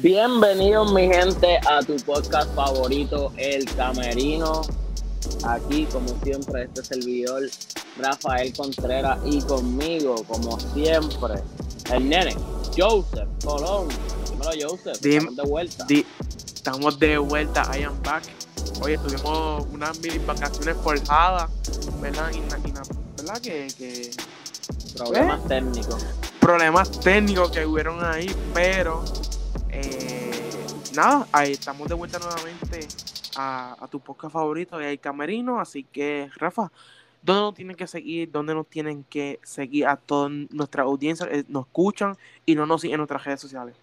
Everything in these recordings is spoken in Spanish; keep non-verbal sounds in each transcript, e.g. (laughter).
Bienvenidos mi gente a tu podcast favorito, El Camerino. Aquí, como siempre, este servidor Rafael Contreras y conmigo, como siempre, el nene, Joseph Colón. Dímelo, Joseph. estamos de vuelta. estamos de vuelta, I am back. Oye, tuvimos unas mini vacaciones forjadas, ¿verdad? Y, ¿verdad? Que, que Problemas ¿Eh? técnicos. Problemas técnicos que hubieron ahí, pero eh, nada, ahí estamos de vuelta nuevamente a, tu podcast favorito, el Camerino. Así que, Rafa, ¿dónde nos tienen que seguir? ¿Dónde nos tienen que seguir a toda nuestra audiencia? Eh, nos escuchan y no nos siguen en nuestras redes sociales.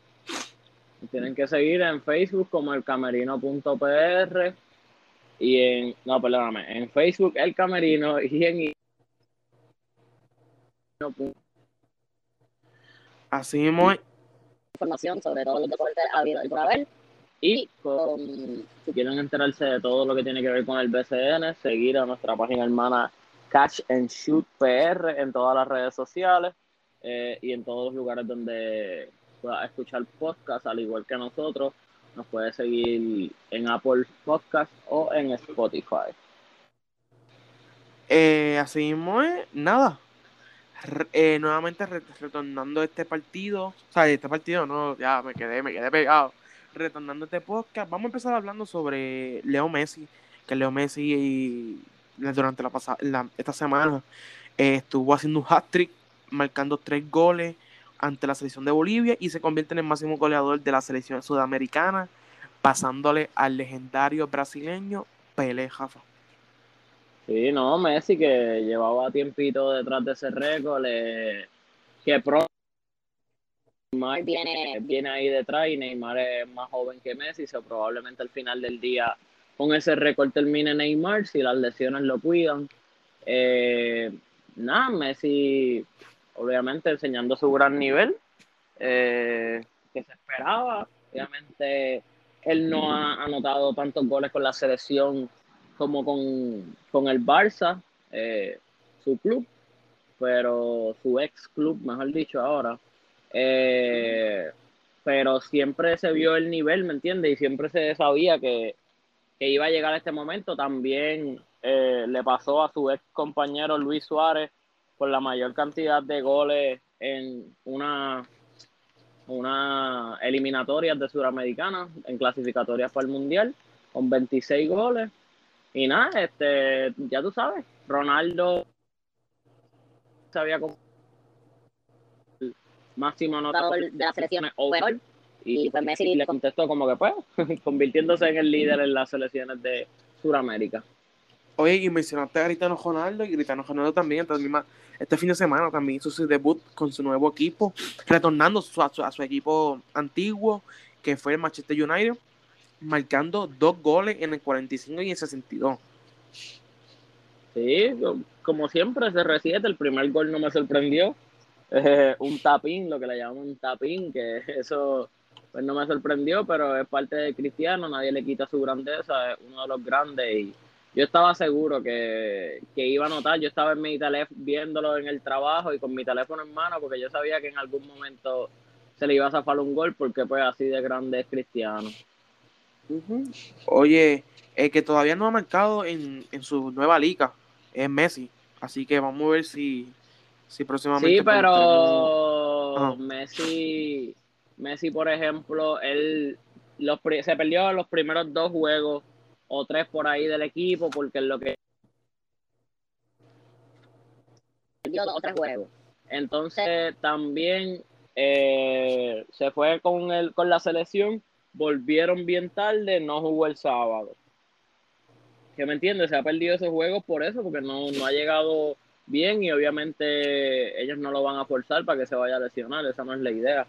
Tienen que seguir en Facebook como el camerino.pr y en, no, perdóname, en Facebook el camerino y en Así mismo. Información sobre todos los deportes habido y por haber. Y con, si quieren enterarse de todo lo que tiene que ver con el BCN, seguir a nuestra página hermana Catch and Shoot PR en todas las redes sociales eh, y en todos los lugares donde pueda escuchar podcast, al igual que nosotros. Nos puede seguir en Apple Podcast o en Spotify. Eh, así mismo es, nada. Eh, nuevamente retornando este partido, o sea, este partido no, ya me quedé, me quedé pegado. Retornando este podcast, vamos a empezar hablando sobre Leo Messi, que Leo Messi durante la pasada, esta semana eh, estuvo haciendo un hat-trick, marcando tres goles ante la selección de Bolivia y se convierte en el máximo goleador de la selección sudamericana, pasándole al legendario brasileño Pelé Jafa. Sí, no, Messi que llevaba tiempito detrás de ese récord, que pronto Neymar viene, viene ahí detrás y Neymar es más joven que Messi, so probablemente al final del día con ese récord termine Neymar si las lesiones lo cuidan. Eh, nada, Messi obviamente enseñando su gran nivel eh, que se esperaba. Obviamente él no ha anotado tantos goles con la selección como con, el Barça, eh, su club, pero su ex club, mejor dicho ahora. Eh, pero siempre se vio el nivel, ¿me entiendes? Y siempre se sabía que, iba a llegar este momento. También eh, le pasó a su ex compañero Luis Suárez por la mayor cantidad de goles en una, una eliminatoria de Suramericana, en clasificatorias para el Mundial, con 26 goles. Y nada, este, ya tú sabes, Ronaldo sabía como máximo anotador de la selección overall y pues Messi le contestó como que pues, (laughs) convirtiéndose en el líder en las selecciones de Sudamérica. Oye, y mencionaste a Gritano Ronaldo y Gritano Ronaldo también, este fin de semana también hizo su debut con su nuevo equipo, retornando a su equipo antiguo, que fue el Manchester United marcando dos goles en el 45 y el 62. Sí, como siempre, se 7 el primer gol no me sorprendió. Eh, un tapín, lo que le llaman un tapín, que eso pues no me sorprendió, pero es parte de Cristiano, nadie le quita su grandeza, es uno de los grandes y yo estaba seguro que, que iba a notar, yo estaba en mi teléfono viéndolo en el trabajo y con mi teléfono en mano porque yo sabía que en algún momento se le iba a zafar un gol porque pues así de grande es Cristiano. Oye, el que todavía no ha marcado en, su nueva liga es Messi. Así que vamos a ver si, si próximamente. Sí, pero Messi, Messi, por ejemplo, él los, se perdió los primeros dos juegos o tres por ahí del equipo porque es lo que. Perdió dos o tres juegos. Entonces también eh, se fue con, el, con la selección volvieron bien tarde, no jugó el sábado. ¿Qué me entiendes? Se ha perdido esos juegos por eso, porque no, no ha llegado bien y obviamente ellos no lo van a forzar para que se vaya a lesionar, esa no es la idea.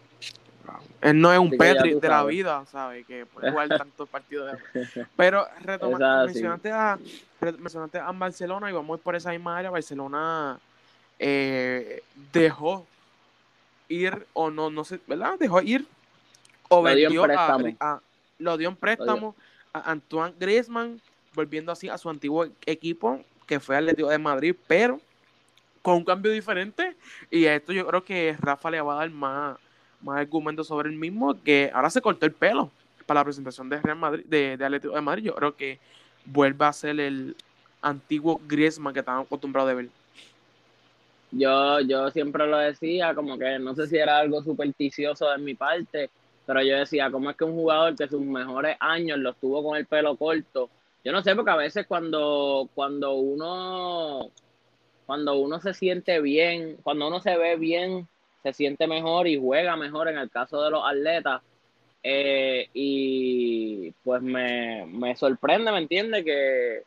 Él no es un Petri de la vida, ¿sabes? Que puede jugar tantos partidos. Pero retomando, (laughs) mencionaste a, mencionaste a Barcelona y vamos por esa misma área. Barcelona eh, dejó ir, o no, no sé, ¿verdad? Dejó ir o lo dio en préstamo. A, lo dio en préstamo a Antoine Griezmann, volviendo así a su antiguo equipo, que fue Atlético de Madrid, pero con un cambio diferente. Y a esto yo creo que Rafa le va a dar más, más argumentos sobre el mismo, que ahora se cortó el pelo para la presentación de Real Madrid, de, de Atlético de Madrid. Yo creo que vuelve a ser el antiguo Griezmann que estaban acostumbrados de ver. Yo, yo siempre lo decía, como que no sé si era algo supersticioso de mi parte, pero yo decía, ¿cómo es que un jugador que sus mejores años los tuvo con el pelo corto? Yo no sé, porque a veces cuando, cuando uno cuando uno se siente bien, cuando uno se ve bien, se siente mejor y juega mejor en el caso de los atletas. Eh, y pues me, me, sorprende, ¿me entiende? Que,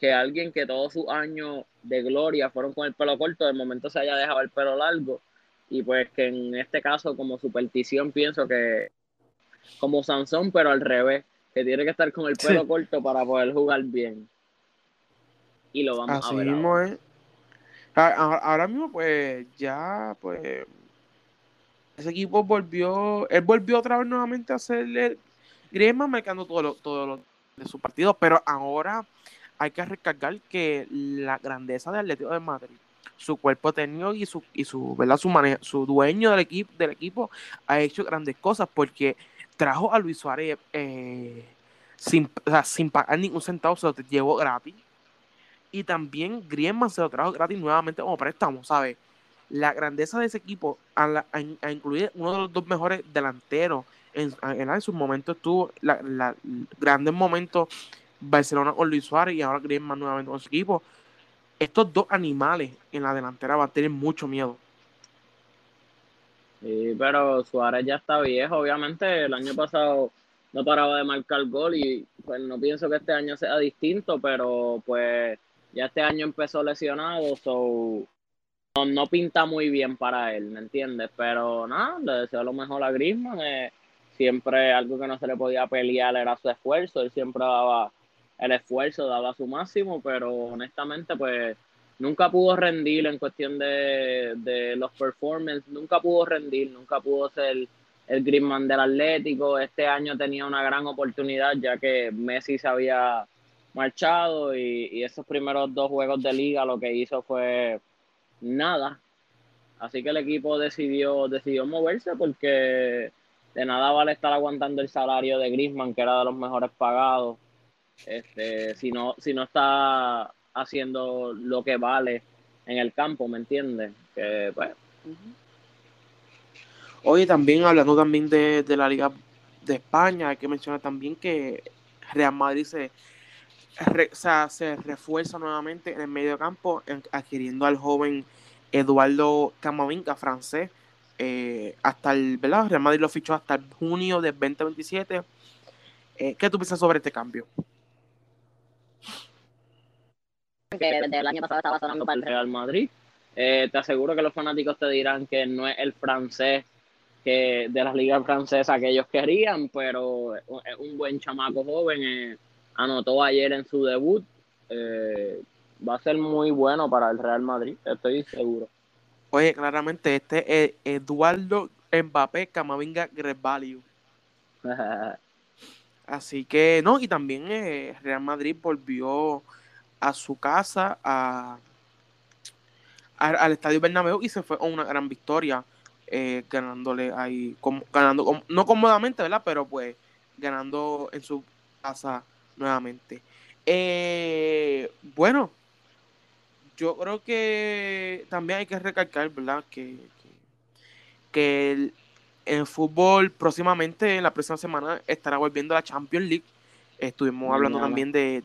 que alguien que todos sus años de gloria fueron con el pelo corto, de momento se haya dejado el pelo largo. Y pues que en este caso, como superstición, pienso que como Sansón, pero al revés, que tiene que estar con el pelo corto para poder jugar bien. Y lo vamos a ver. Mismo Ahora mismo, pues, ya, pues, ese equipo volvió, él volvió otra vez nuevamente a hacerle Griezmann marcando todo lo, todo lo de su partido, pero ahora hay que recargar que la grandeza del Atlético de Madrid, su cuerpo técnico y su, y su, ¿verdad? su, dueño del equipo, del equipo ha hecho grandes cosas porque trajo a Luis Suárez eh, sin, sin pagar ningún centavo, se lo llevó gratis y también Griezmann se lo trajo gratis nuevamente como préstamo, ¿sabes? La grandeza de ese equipo a, incluir uno de los dos mejores delanteros en, en, su momento estuvo la, la, grandes momentos Barcelona con Luis Suárez y ahora Griezmann nuevamente con su equipo. Estos dos animales en la delantera van a tener mucho miedo. Sí, pero Suárez ya está viejo, obviamente el año pasado no paraba de marcar gol y pues no pienso que este año sea distinto, pero pues ya este año empezó lesionado, so no, pinta muy bien para él, ¿me entiendes? Pero nada, le deseo lo mejor a Griezmann. Eh, siempre algo que no se le podía pelear era su esfuerzo, él siempre daba el esfuerzo, daba su máximo, pero honestamente pues nunca pudo rendir en cuestión de, de los performances, nunca pudo rendir, nunca pudo ser el Griezmann del Atlético. Este año tenía una gran oportunidad ya que Messi se había marchado y, esos primeros dos juegos de liga lo que hizo fue nada. Así que el equipo decidió, decidió moverse porque de nada vale estar aguantando el salario de Griezmann, que era de los mejores pagados, este, si, no, si no está haciendo lo que vale en el campo, ¿me entiendes? Que, pues... Oye, también hablando también de, de la Liga de España, hay que mencionar también que Real Madrid se se refuerza nuevamente en el medio campo, adquiriendo al joven Eduardo Camavinga, francés, eh, hasta el, ¿verdad? Real Madrid lo fichó hasta el junio de 2027. Eh, ¿Qué tú piensas sobre este cambio? Que desde el año pasado estaba sonando para el Real Madrid. Eh, te aseguro que los fanáticos te dirán que no es el francés que de las ligas francesas que ellos querían, pero es un buen chamaco joven anotó ayer en su debut. Eh, va a ser muy bueno para el Real Madrid, estoy seguro. Oye, claramente este es Eduardo Mbappé Camavinga Grevalio. (laughs) Así que, no, y también eh, Real Madrid volvió a su casa, a, al Estadio Bernabéu y se fue con una gran victoria, eh, ganándole ahí, ganando, no cómodamente, ¿verdad? Pero pues ganando en su casa nuevamente. Eh, bueno, yo creo que también hay que recalcar, ¿verdad? Que, que, el, fútbol próximamente, en la próxima semana, estará volviendo a la Champions League. Estuvimos hablando también de,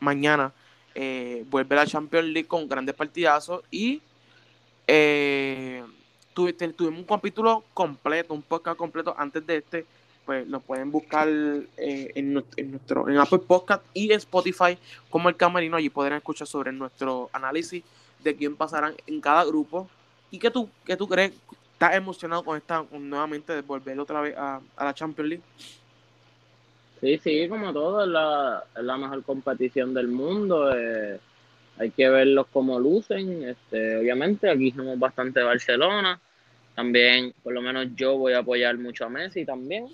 mañana. Eh, vuelve la Champions League con grandes partidazos y eh, tuvimos un capítulo completo, un podcast completo antes de este pues lo pueden buscar eh, en, nuestro en Apple Podcast y en Spotify como el camerino. Allí podrán escuchar sobre nuestro análisis de quién pasarán en cada grupo. ¿Y qué tú, qué tú crees? ¿Estás emocionado con esta nuevamente de volver otra vez a, la Champions League? Sí, sí, como todo, es la, la mejor competición del mundo. Eh, hay que verlos como lucen. Este, obviamente, aquí somos bastante Barcelona. También, por lo menos yo voy a apoyar mucho a Messi también.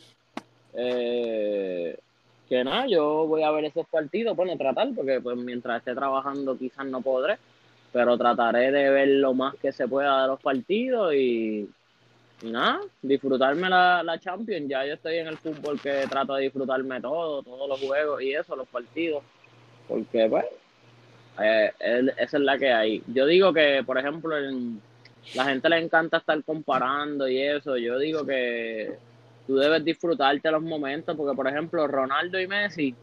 Eh, que nada, yo voy a ver esos partidos, bueno, tratar, porque pues mientras esté trabajando quizás no podré, pero trataré de ver lo más que se pueda de los partidos y, Y nada, disfrutarme la, la Champions. Ya yo estoy en el fútbol que trato de disfrutarme todo, todos los juegos y eso, los partidos. Porque, pues, eh, esa es la que hay. Yo digo que, por ejemplo, en, la gente le encanta estar comparando y eso. Yo digo que tú debes disfrutarte los momentos, porque, por ejemplo, Ronaldo y Messi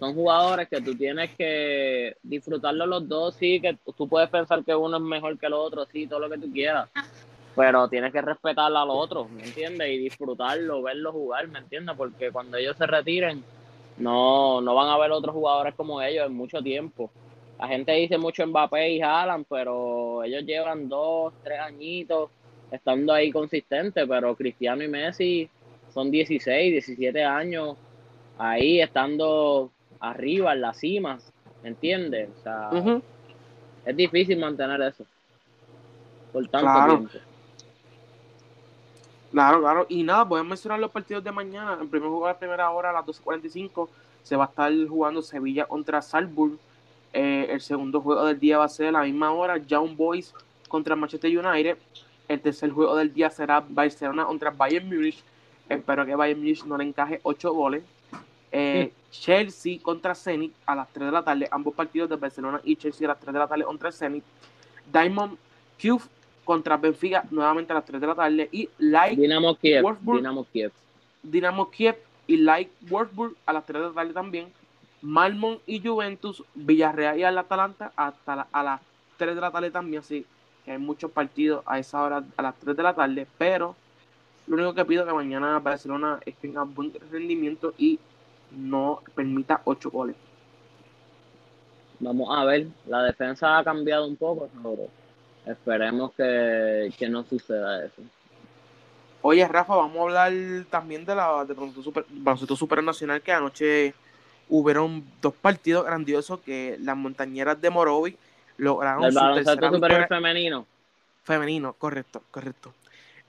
son jugadores que tú tienes que disfrutarlos los dos, sí, que tú puedes pensar que uno es mejor que el otro, sí, todo lo que tú quieras, pero tienes que respetar al otro, ¿me entiendes? Y disfrutarlo, verlo jugar, ¿me entiendes? Porque cuando ellos se retiren, no, no van a haber otros jugadores como ellos en mucho tiempo. La gente dice mucho Mbappé y Haaland, pero ellos llevan dos, tres añitos estando ahí consistentes, pero Cristiano y Messi son 16, 17 años ahí estando arriba, en la cima, ¿me entiendes? O sea, es difícil mantener eso por tanto claro. tiempo. Claro, claro. Y nada, voy a mencionar los partidos de mañana. En primer juego de primera hora a las 12.45 se va a estar jugando Sevilla contra Salzburg. Eh, el segundo juego del día va a ser a la misma hora, Young Boys contra Manchester United. El tercer juego del día será Barcelona contra Bayern Munich. Espero que Bayern Munich no le encaje 8 goles. Eh, Chelsea contra Zenit a las 3 de la tarde. Ambos partidos de Barcelona y Chelsea a las 3 de la tarde contra Zenit. Diamond Cube contra Benfica nuevamente a las 3 de la tarde. Y Light Dinamo Kiev. Dinamo Kiev. Dinamo Kiev y Light Wolfsburg a las 3 de la tarde también. Malmon y Juventus, Villarreal y el Atalanta hasta a las 3 de la tarde también. Así que hay muchos partidos a esa hora, a las 3 de la tarde. Pero lo único que pido es que mañana Barcelona tenga buen rendimiento y no permita 8 goles. Vamos a ver, la defensa ha cambiado un poco, pero esperemos que, que no suceda eso. Oye, Rafa, vamos a hablar también de la de baloncesto super, nacional que anoche hubieron dos partidos grandiosos que las montañeras de Morovi lograron el baloncesto superior femenino. Femenino, correcto, correcto.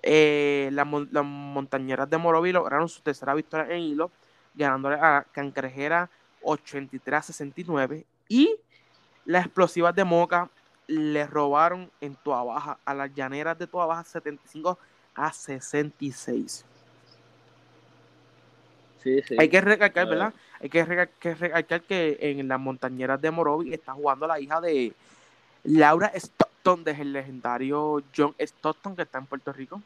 Eh, las, las, montañeras de Morovi lograron su tercera victoria en hilo ganándole a Cancrejera 83 a 69. Y las explosivas de Moca le robaron en Tua Baja a las llaneras de Tua Baja 75 a 66. Sí, sí. Hay que recalcar, ¿verdad? Hay que recalcar, que en las montañeras de Morovi está jugando la hija de Laura Stockton, del legendario John Stockton, que está en Puerto Rico.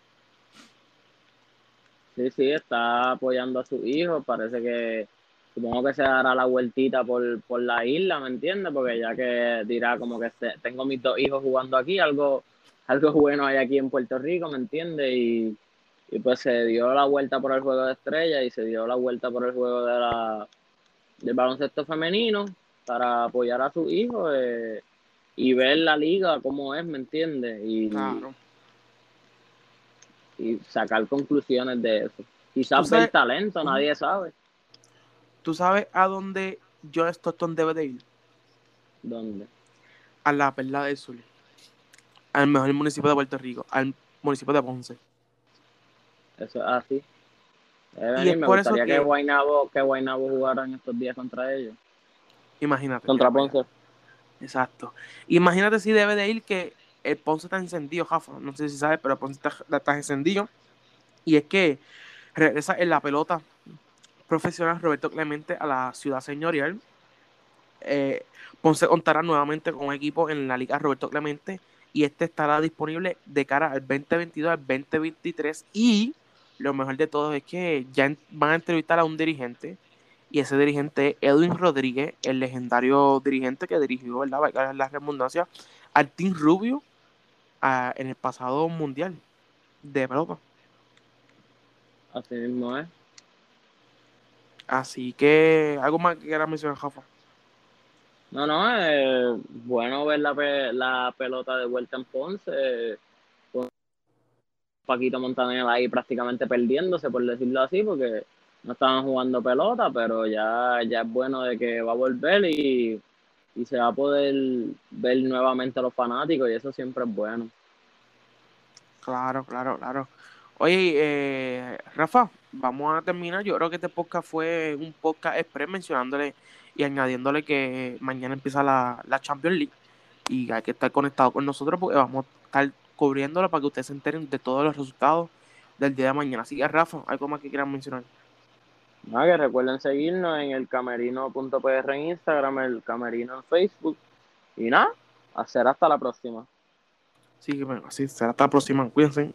Sí, sí, está apoyando a su hijo. Parece que supongo que se dará la vueltita por, la isla, ¿me entiendes? Porque ya que dirá como que tengo mis dos hijos jugando aquí, algo, algo bueno hay aquí en Puerto Rico, ¿me entiendes? Y, pues se dio la vuelta por el juego de estrella y se dio la vuelta por el juego de la, del baloncesto femenino para apoyar a su hijo eh, y ver la liga como es, ¿me entiendes? Y, claro y sacar conclusiones de eso. Quizás ver talento, nadie sabe. ¿Tú sabes a dónde John Stockton debe de ir? ¿Dónde? A la Perla del Sur. Al mejor municipio de Puerto Rico, al municipio de Ponce. Eso es así. y es me por gustaría eso que, que Guaynabo, que Guaynabo jugara en estos días contra ellos. Imagínate. Contra Ponce. Exacto. Imagínate si debe de ir que el Ponce está encendido, Jafa. No sé si sabes, pero el Ponce está, encendido. Y es que regresa en la pelota profesional Roberto Clemente a la ciudad señorial. Eh, Ponce contará nuevamente con un equipo en la Liga Roberto Clemente y este estará disponible de cara al 2022 al 2023 y lo mejor de todo es que ya van a entrevistar a un dirigente y ese dirigente es Edwin Rodríguez, el legendario dirigente que dirigió, ¿verdad? la redundancia, al Team Rubio en el pasado mundial de pelota. Así mismo es. Así que, ¿algo más que quieras mencionar, Jafa? No, no, es bueno ver la, la pelota de vuelta en Ponce. Con Paquito Montaner ahí prácticamente perdiéndose, por decirlo así, porque no estaban jugando pelota, pero ya, ya es bueno de que va a volver y y se va a poder ver nuevamente a los fanáticos y eso siempre es bueno. Claro, claro, claro. Oye, eh, Rafa, vamos a terminar. Yo creo que este podcast fue un podcast express mencionándole y añadiéndole que mañana empieza la, la Champions League y hay que estar conectado con nosotros porque vamos a estar cubriéndolo para que ustedes se enteren de todos los resultados del día de mañana. Así que, Rafa, ¿algo más que quieran mencionar? Nada, que recuerden seguirnos en el camerino.pr en Instagram, el camerino en Facebook. Y nada, hacer hasta la próxima. Sí, bueno, así será hasta la próxima. Cuídense.